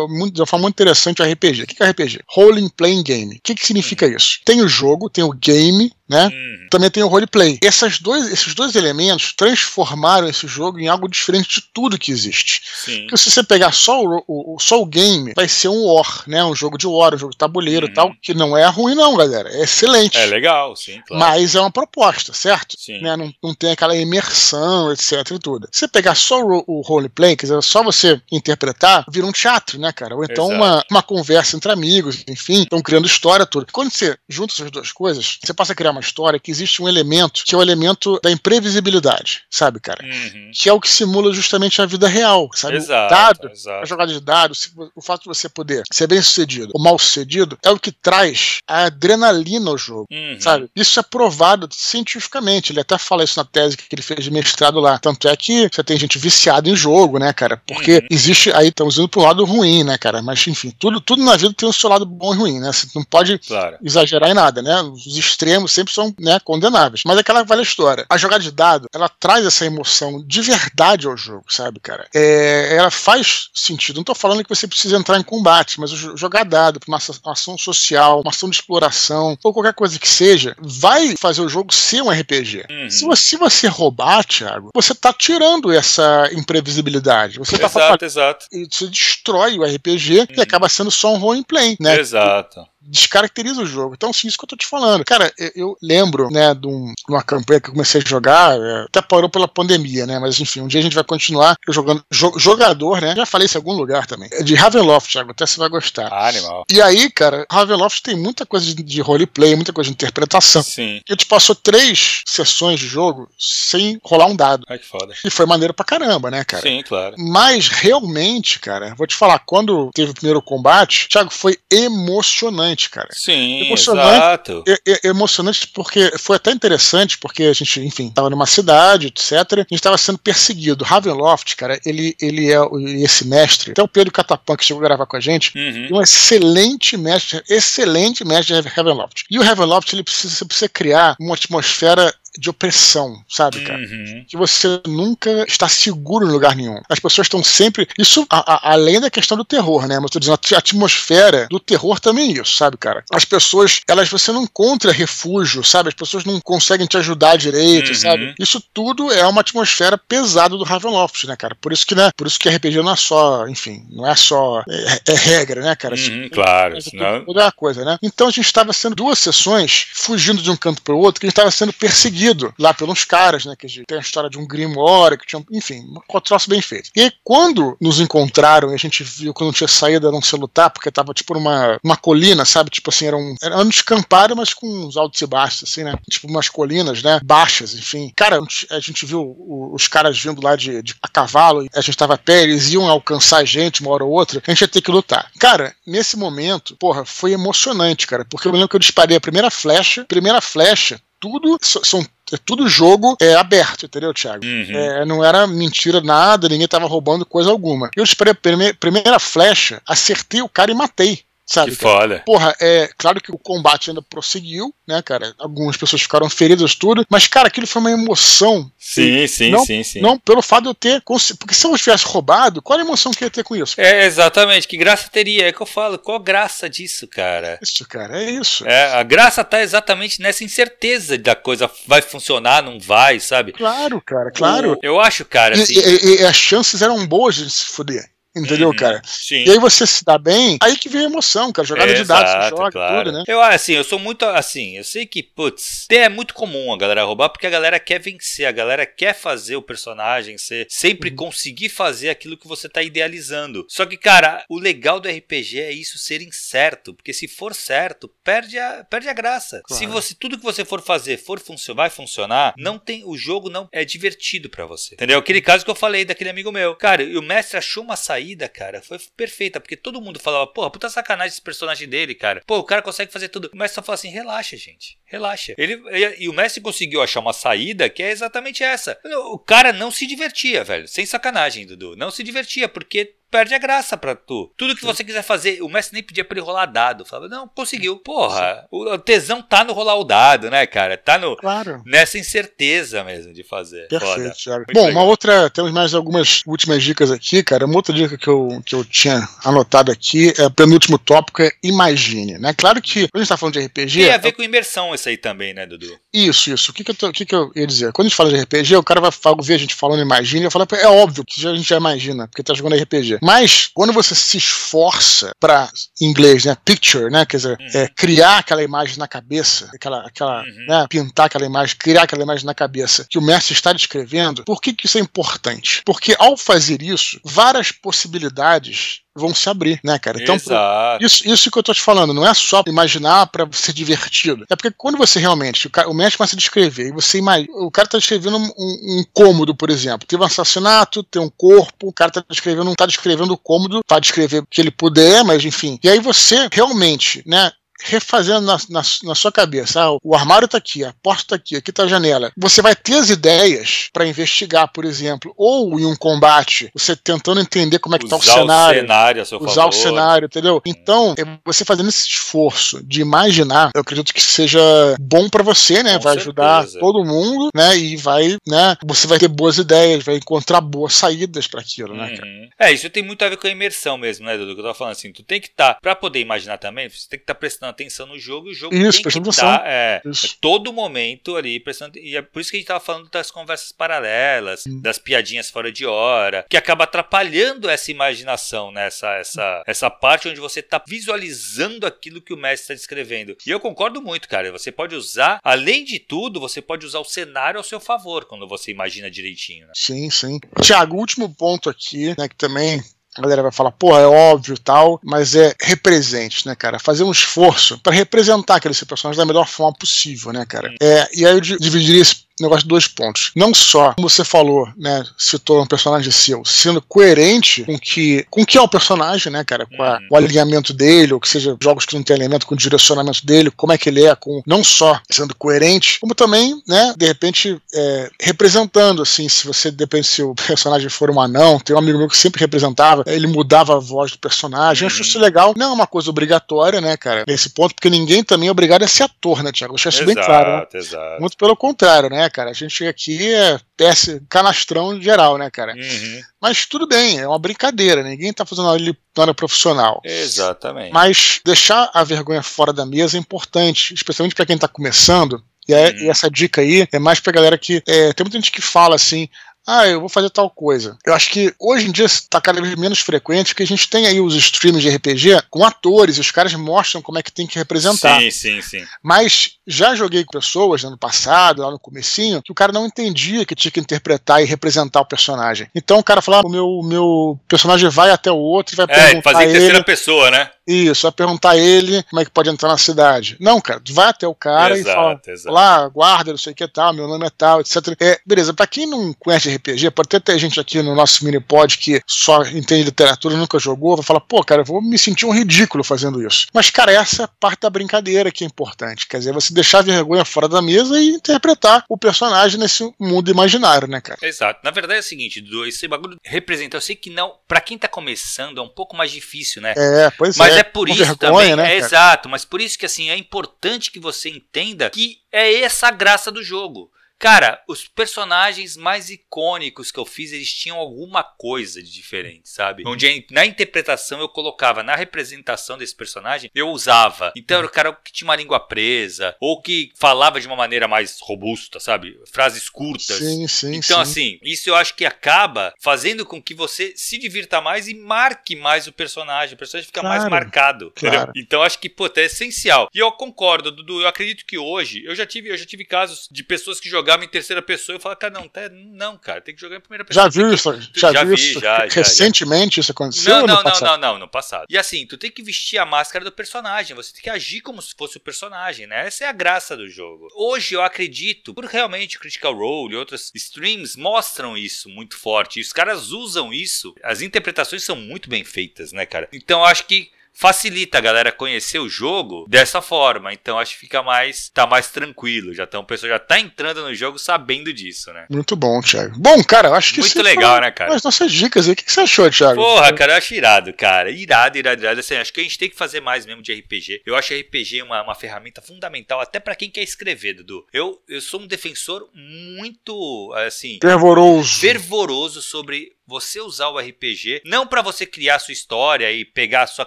muito, de uma forma muito interessante o RPG. O que é RPG? Role Playing Game. O que, que significa isso? Tem o jogo, tem o game, né? Uhum. Também tem o roleplay. Essas dois, esses dois elementos transformaram esse jogo em algo diferente de tudo que existe. Sim. Porque se você pegar só o, o, só o game, vai ser um war, né? Um jogo de war, um jogo de tabuleiro e uhum. tal, que não é ruim não, galera. É excelente. É legal, sim, claro. Mas é uma proposta, certo? Sim. Né? Não, não tem aquela imersão, etc e tudo. Se você pegar só o, o roleplay, quer dizer, só você interpretar, vira um teatro, né, cara? Ou então uma, uma conversa entre amigos, enfim, estão criando história, tudo. Quando você junta essas duas coisas, você passa a criar uma história que existe um elemento que é o elemento da imprevisibilidade, sabe, cara? Uhum. Que é o que simula justamente a vida real, sabe? Exato, dado, exato. a jogada de dados, o fato de você poder ser bem sucedido ou mal sucedido é o que traz a adrenalina ao jogo, uhum. sabe? Isso é provado cientificamente. Ele até fala isso na tese que ele fez de mestrado lá. Tanto é que você tem gente viciada em jogo, né, cara? Porque uhum. existe aí, estamos para um lado ruim, né, cara? Mas enfim, tudo, tudo na vida tem o seu lado bom e ruim, né? Você não pode claro. exagerar em nada, né? Os extremos sempre são né, condenáveis. Mas é aquela velha história. A jogada de dado, ela traz essa emoção de verdade ao jogo, sabe, cara? É, ela faz sentido. Não tô falando que você precisa entrar em combate, mas jogar dado pra uma ação social, uma ação de exploração, ou qualquer coisa que seja, vai fazer o jogo ser um RPG. Uhum. Se, você, se você roubar, Thiago, você tá tirando essa imprevisibilidade. Você tá exato, exato. Destrói o RPG uhum. e acaba sendo só um roleplay, né? Exato descaracteriza o jogo. Então, sim, isso que eu tô te falando. Cara, eu, lembro, né, de, um, de, uma campanha que eu comecei a jogar, é, até parou pela pandemia, né, mas enfim, um dia a gente vai continuar jogando, jo, jogador, né, já falei isso em algum lugar também, é de Ravenloft, Thiago, até você vai gostar. Ah, animal. E aí, cara, Ravenloft tem muita coisa de, de roleplay, muita coisa de interpretação. Sim. A gente passou três sessões de jogo sem rolar um dado. Ai, que foda. E foi maneiro pra caramba, né, cara? Sim, claro. Mas, realmente, cara, vou te falar, quando teve o primeiro combate, Thiago, foi emocionante, cara. Sim, emocionante, exato. É, é, emocionante porque foi até interessante, porque a gente, enfim, estava numa cidade, etc. A gente estava sendo perseguido. Ravenloft, cara, ele, ele é esse mestre. Até o Pedro Catapan, que chegou a gravar com a gente, uhum. um excelente mestre, excelente mestre de Ravenloft. E o Ravenloft, ele precisa, precisa criar uma atmosfera de opressão, sabe, cara? Uhum. Que você nunca está seguro em lugar nenhum. As pessoas estão sempre. Isso a, a, além da questão do terror, né? Mas tô dizendo, a atmosfera do terror também é isso, sabe, cara? As pessoas, elas você não encontra refúgio, sabe? As pessoas não conseguem te ajudar direito, uhum. sabe? Isso tudo é uma atmosfera pesada do Ravenloft, né, cara? Por isso que, né? Por isso que RPG não é só, enfim, não é só. É, é regra, né, cara? Uhum, claro. Senão... Toda a coisa, né? Então a gente estava sendo duas sessões fugindo de um canto para o outro, que a gente estava sendo perseguido seguido lá pelos caras, né? Que tem a história de um Grimoire, que tinha, enfim, um troço bem feito. E quando nos encontraram e a gente viu que não tinha saída não se lutar, porque tava tipo uma, uma colina, sabe? Tipo assim, era um, era um descampado, mas com uns altos e baixos, assim, né? Tipo umas colinas, né? Baixas, enfim. Cara, a gente viu os caras vindo lá de, de a cavalo, a gente tava a pé, eles iam alcançar a gente uma hora ou outra, a gente ia ter que lutar. Cara, nesse momento, porra, foi emocionante, cara, porque eu lembro que eu disparei a primeira flecha, primeira flecha, tudo, são é tudo jogo é, aberto, entendeu, Thiago? Uhum. É, não era mentira nada, ninguém tava roubando coisa alguma. Eu esperei a primeira flecha, acertei o cara e matei. Sabe, que foda. Porra, é claro que o combate ainda prosseguiu, né, cara? Algumas pessoas ficaram feridas, tudo. Mas, cara, aquilo foi uma emoção. Sim, sim, não, sim, sim. Não pelo fato de eu ter. Porque se eu tivesse roubado, qual a emoção que eu ia ter com isso? É, exatamente. Que graça teria? É que eu falo. Qual a graça disso, cara? Isso, cara, é isso. É, a graça tá exatamente nessa incerteza da coisa vai funcionar, não vai, sabe? Claro, cara, claro. Eu, eu acho, cara. Assim... E, e, e, as chances eram boas de se fuder. Entendeu, uhum, cara? Sim. E aí você se dá bem, aí que vem a emoção, cara. Jogada é, de dados, exato, joga claro. tudo, né? Eu, assim, eu sou muito, assim, eu sei que, putz, é muito comum a galera roubar porque a galera quer vencer, a galera quer fazer o personagem ser, sempre uhum. conseguir fazer aquilo que você tá idealizando. Só que, cara, o legal do RPG é isso ser incerto, porque se for certo, perde a, perde a graça. Claro. Se você, tudo que você for fazer for funcionar, vai funcionar, não tem, o jogo não é divertido para você. Entendeu? Aquele caso que eu falei daquele amigo meu. Cara, e o mestre achou uma saída saída, cara, foi perfeita, porque todo mundo falava, porra, puta sacanagem esse personagem dele, cara. Pô, o cara consegue fazer tudo. Mestre só fala assim, relaxa, gente, relaxa. Ele, e o mestre conseguiu achar uma saída que é exatamente essa. O cara não se divertia, velho, sem sacanagem, Dudu. Não se divertia, porque perde a graça pra tu. Tudo que você quiser fazer, o mestre nem pedia pra ele rolar dado. Falava, não, conseguiu. Porra, o tesão tá no rolar o dado, né, cara? Tá no, claro. nessa incerteza mesmo de fazer. Perfeito, Thiago. Bom, legal. uma outra, temos mais algumas últimas dicas aqui, cara. Uma outra dica que eu, que eu tinha anotado aqui, é penúltimo tópico, é imagine, né? Claro que, quando a gente tá falando de RPG... Tem a ver com imersão isso aí também, né, Dudu? Isso, isso. O que que eu, tô, o que que eu ia dizer? Quando a gente fala de RPG, o cara vai ver a gente falando imagine, eu falo, é óbvio que a gente já imagina, porque tá jogando RPG. Mas, quando você se esforça para, em inglês, né, picture, né, quer dizer, uhum. é, criar aquela imagem na cabeça, aquela, aquela, uhum. né, pintar aquela imagem, criar aquela imagem na cabeça que o mestre está descrevendo, por que, que isso é importante? Porque ao fazer isso, várias possibilidades vão se abrir, né, cara? Então, Exato. isso, isso que eu tô te falando, não é só imaginar para ser divertido. É porque quando você realmente, o, cara, o médico começa a descrever, e você imagina, o cara tá descrevendo um, um, cômodo, por exemplo. Teve um assassinato, tem um corpo, o cara tá descrevendo, não tá descrevendo o cômodo, tá descrever o que ele puder, mas enfim. E aí você realmente, né, refazendo na, na, na, sua cabeça. Ah, o armário está aqui, a porta está aqui, aqui está a janela. Você vai ter as ideias para investigar, por exemplo, ou em um combate, você tentando entender como é que está o cenário. O cenário a seu usar favor. o cenário, entendeu? Então, é você fazendo esse esforço de imaginar, eu acredito que seja bom para você, né? Com vai certeza. ajudar todo mundo, né? E vai, né? Você vai ter boas ideias, vai encontrar boas saídas para aquilo, né? Uhum. É, isso tem muito a ver com a imersão mesmo, né, Dudu? Que eu tava falando assim, tu tem que estar, tá, para poder imaginar também, você tem que estar tá prestando atenção no jogo e o jogo isso, tem que estar tá, é, é, todo momento ali prestando e é por isso que a gente tava falando das conversas paralelas, hum. das piadinhas fora de hora, que acaba atrapalhando essa imaginação, né? essa, essa, essa parte onde você tá visualizando aquilo que o mestre está descrevendo. E eu concordo muito, cara. Você pode usar, além de tudo, você pode usar o cenário ao seu favor quando você imagina direitinho. Né? Sim, sim. Tiago, último ponto aqui, né, que também a galera vai falar, pô, é óbvio tal, mas é represente, né, cara? Fazer um esforço para representar aquele seu personagem da melhor forma possível, né, cara? É, e aí eu dividiria esse negócio de dois pontos. Não só, como você falou, né, citou um personagem seu, sendo coerente com que, com que é o personagem, né, cara, com, a, uhum. o alinhamento dele, ou que seja, jogos que não tem alinhamento com o direcionamento dele, como é que ele é, com não só sendo coerente, como também, né, de repente, é, representando, assim, se você, depende se o personagem for um anão, tem um amigo meu que sempre representava, ele mudava a voz do personagem, uhum. acho isso legal, não é uma coisa obrigatória, né, cara, nesse ponto, porque ninguém também é obrigado a ser ator, né, Tiago, deixar isso bem claro, né? Exato. Muito pelo contrário, né, cara? A gente aqui é peça, canastrão geral, né, cara? Uhum. Mas tudo bem, é uma brincadeira, ninguém tá fazendo ali área profissional. Exatamente. Mas deixar a vergonha fora da mesa é importante, especialmente para quem tá começando. E, é, uhum. e, essa dica aí é mais pra galera que. É, tem muita gente que fala assim: ah, eu vou fazer tal coisa. Eu acho que hoje em dia está cada vez menos frequente, porque a gente tem aí os streams de RPG com atores, e os caras mostram como é que tem que representar. Sim, sim, sim. Mas já joguei com pessoas no ano passado, lá no comecinho, que o cara não entendia que tinha que interpretar e representar o personagem. Então o cara falava, o meu, meu personagem vai até o outro e vai é, perguntar fazer em terceira ele, pessoa, né? Isso, vai perguntar a ele como é que pode entrar na cidade. Não, cara, vai até o cara exato, e fala, exato. lá, guarda, não sei o que tal, meu nome é tal, etc. É, beleza, pra quem não conhece RPG, pode até ter gente aqui no nosso mini pod que só entende literatura, nunca jogou, vai falar, pô, cara, eu vou me sentir um ridículo fazendo isso. Mas, cara, essa é parte da brincadeira que é importante. Quer dizer, você deixar a vergonha fora da mesa e interpretar o personagem nesse mundo imaginário, né, cara? Exato. Na verdade é o seguinte, esse bagulho representa, eu sei que não, pra quem tá começando é um pouco mais difícil, né? É, pois mas é. Mas é por isso vergonha, também, né, é exato, mas por isso que assim, é importante que você entenda que é essa a graça do jogo. Cara, os personagens mais icônicos que eu fiz, eles tinham alguma coisa de diferente, sabe? Onde na interpretação eu colocava, na representação desse personagem, eu usava. Então era o cara que tinha uma língua presa, ou que falava de uma maneira mais robusta, sabe? Frases curtas. Sim, sim, então, sim. assim, isso eu acho que acaba fazendo com que você se divirta mais e marque mais o personagem. O personagem fica claro, mais marcado. Claro. Então acho que, pô, é essencial. E eu concordo, Dudu, eu acredito que hoje, eu já tive, eu já tive casos de pessoas que jogavam jogava em terceira pessoa, eu falava, cara, não, tá, não, cara, tem que jogar em primeira pessoa. Já viu isso? Já, já viu vi, isso? Já, Recentemente já. isso aconteceu? Não, não, não, não, não, no passado. E assim, tu tem que vestir a máscara do personagem, você tem que agir como se fosse o personagem, né? Essa é a graça do jogo. Hoje eu acredito, por realmente Critical Role e outras streams mostram isso muito forte. E os caras usam isso. As interpretações são muito bem feitas, né, cara? Então eu acho que facilita a galera conhecer o jogo dessa forma. Então acho que fica mais tá mais tranquilo. Já então o pessoal já tá entrando no jogo sabendo disso, né? Muito bom, Thiago. Bom, cara, eu acho que muito legal, né, cara? As nossas dicas aí, o que, você achou, Thiago? Porra, cara, eu acho irado, cara. Irado, irado, irado. Assim, acho que a gente tem que fazer mais mesmo de RPG. Eu acho RPG uma, uma ferramenta fundamental até para quem quer escrever, Dudu. Eu, eu sou um defensor muito, assim, fervoroso, fervoroso sobre você usar o RPG não para você criar sua história e pegar a sua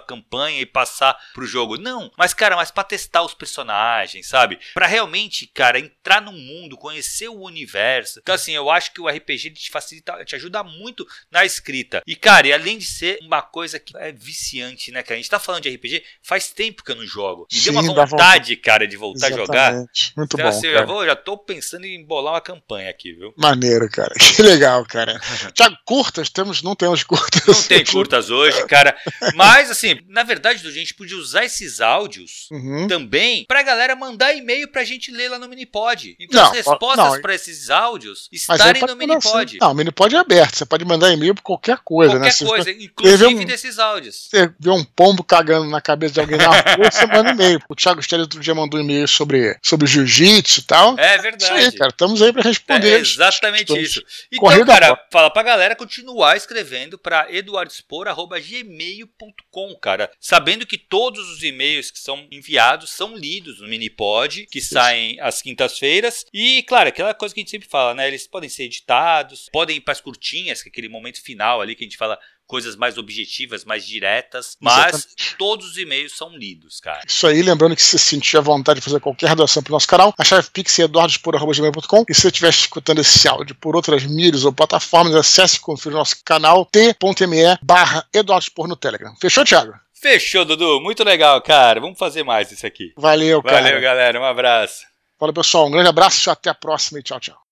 campanha e passar pro jogo, não, mas cara, mas para testar os personagens, sabe? Para realmente, cara, entrar no mundo, conhecer o universo. Então assim, eu acho que o RPG te facilita, te ajuda muito na escrita. E cara, e além de ser uma coisa que é viciante, né, cara? A gente tá falando de RPG, faz tempo que eu não jogo. Me Sim, deu uma vontade, cara, de voltar Exatamente. a jogar. Muito então, bom. Assim, eu já, vou, já tô pensando em bolar uma campanha aqui, viu? Maneiro, cara. Que legal, cara. Tiago, curta curtas, temos, não temos curtas. Não tem curtas hoje, cara. Mas, assim, na verdade, a gente podia usar esses áudios uhum. também pra galera mandar e-mail pra gente ler lá no Minipod. Então, não, as respostas para esses áudios estarem no Minipod. Assim. Não, o Minipod é aberto. Você pode mandar e-mail pra qualquer coisa, qualquer né? Qualquer coisa, inclusive um, desses áudios. Você vê um pombo cagando na cabeça de alguém na rua, você manda e-mail. O Thiago Stelli outro dia mandou um e-mail sobre, sobre jiu-jitsu e tal. É verdade. Isso aí, cara. Estamos aí pra responder. É exatamente isso. Então, cara, fala pra galera continuar escrevendo para eduardspor.gmail.com, cara. Sabendo que todos os e-mails que são enviados são lidos no Minipod, que saem às quintas-feiras. E, claro, aquela coisa que a gente sempre fala, né? Eles podem ser editados, podem ir para as curtinhas, que é aquele momento final ali que a gente fala coisas mais objetivas, mais diretas, mas Exatamente. todos os e-mails são lidos, cara. Isso aí, lembrando que se sentir a vontade de fazer qualquer doação pro nosso canal, a chave pix é eduardospor.com e se você estiver escutando esse áudio por outras mídias ou plataformas, acesse e confira o nosso canal t.me barra no Telegram. Fechou, Thiago? Fechou, Dudu. Muito legal, cara. Vamos fazer mais isso aqui. Valeu, cara. Valeu, galera. Um abraço. Fala, pessoal. Um grande abraço. Até a próxima e tchau, tchau.